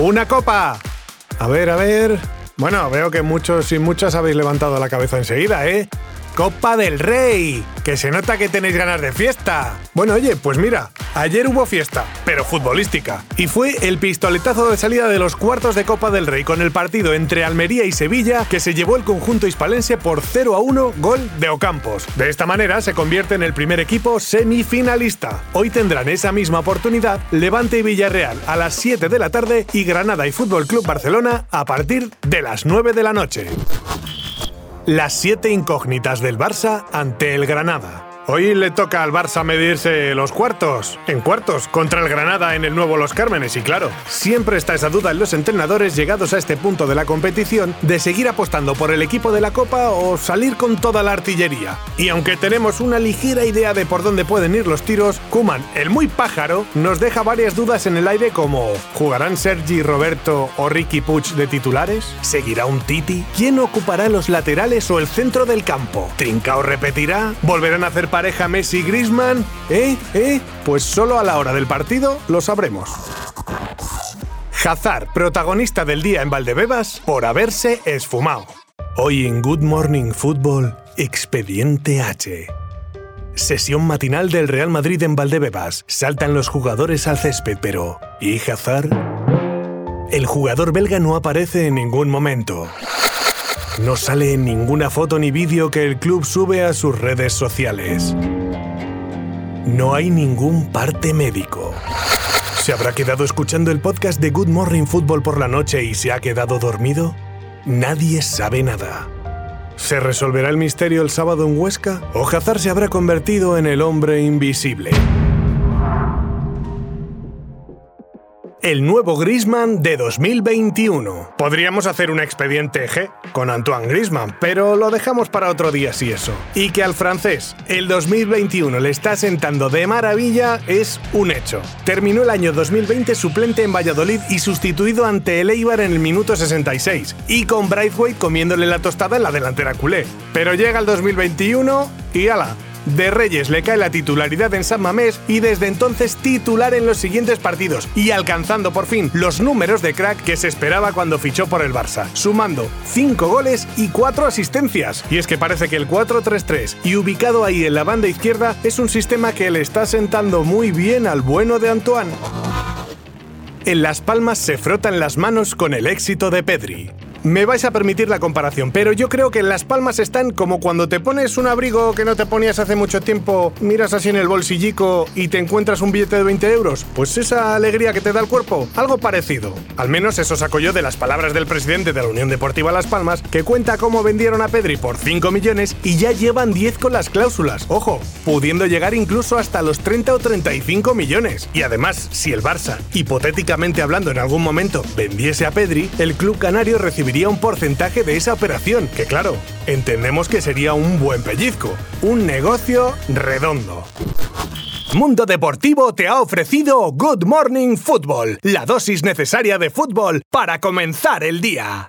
¡Una copa! A ver, a ver. Bueno, veo que muchos y muchas habéis levantado la cabeza enseguida, ¿eh? Copa del Rey, que se nota que tenéis ganas de fiesta. Bueno, oye, pues mira, ayer hubo fiesta, pero futbolística, y fue el pistoletazo de salida de los cuartos de Copa del Rey con el partido entre Almería y Sevilla que se llevó el conjunto hispalense por 0 a 1 gol de Ocampos. De esta manera se convierte en el primer equipo semifinalista. Hoy tendrán esa misma oportunidad Levante y Villarreal a las 7 de la tarde y Granada y Fútbol Club Barcelona a partir de las 9 de la noche. Las siete incógnitas del Barça ante el Granada. Hoy le toca al Barça medirse los cuartos, en cuartos, contra el Granada en el nuevo Los Cármenes. Y claro, siempre está esa duda en los entrenadores llegados a este punto de la competición de seguir apostando por el equipo de la Copa o salir con toda la artillería. Y aunque tenemos una ligera idea de por dónde pueden ir los tiros, Kuman, el muy pájaro, nos deja varias dudas en el aire como ¿jugarán Sergi Roberto o Ricky Puig de titulares? ¿Seguirá un Titi? ¿Quién ocupará los laterales o el centro del campo? ¿Trincao repetirá? ¿Volverán a hacer pareja Messi Grisman? ¿Eh? ¿Eh? Pues solo a la hora del partido lo sabremos. Hazard, protagonista del día en Valdebebas por haberse esfumado. Hoy en Good Morning Football, Expediente H. Sesión matinal del Real Madrid en Valdebebas. Saltan los jugadores al césped, pero ¿y Hazard? El jugador belga no aparece en ningún momento. No sale en ninguna foto ni vídeo que el club sube a sus redes sociales. No hay ningún parte médico. ¿Se habrá quedado escuchando el podcast de Good Morning Football por la noche y se ha quedado dormido? Nadie sabe nada. ¿Se resolverá el misterio el sábado en Huesca? ¿O Hazard se habrá convertido en el hombre invisible? El nuevo Grisman de 2021. Podríamos hacer un expediente G con Antoine Grisman, pero lo dejamos para otro día si eso. Y que al francés el 2021 le está sentando de maravilla es un hecho. Terminó el año 2020 suplente en Valladolid y sustituido ante el Eibar en el minuto 66, y con Braithwaite comiéndole la tostada en la delantera culé. Pero llega el 2021 y ala, de Reyes le cae la titularidad en San Mamés y desde entonces titular en los siguientes partidos y alcanzando por fin los números de crack que se esperaba cuando fichó por el Barça, sumando 5 goles y 4 asistencias. Y es que parece que el 4-3-3 y ubicado ahí en la banda izquierda es un sistema que le está sentando muy bien al bueno de Antoine. En Las Palmas se frotan las manos con el éxito de Pedri. Me vais a permitir la comparación, pero yo creo que las palmas están como cuando te pones un abrigo que no te ponías hace mucho tiempo, miras así en el bolsillico y te encuentras un billete de 20 euros. Pues esa alegría que te da el cuerpo, algo parecido. Al menos eso saco yo de las palabras del presidente de la Unión Deportiva Las Palmas, que cuenta cómo vendieron a Pedri por 5 millones y ya llevan 10 con las cláusulas. Ojo, pudiendo llegar incluso hasta los 30 o 35 millones. Y además, si el Barça, hipotéticamente hablando en algún momento, vendiese a Pedri, el club canario recibiría un porcentaje de esa operación, que claro, entendemos que sería un buen pellizco, un negocio redondo. Mundo Deportivo te ha ofrecido Good Morning Football, la dosis necesaria de fútbol para comenzar el día.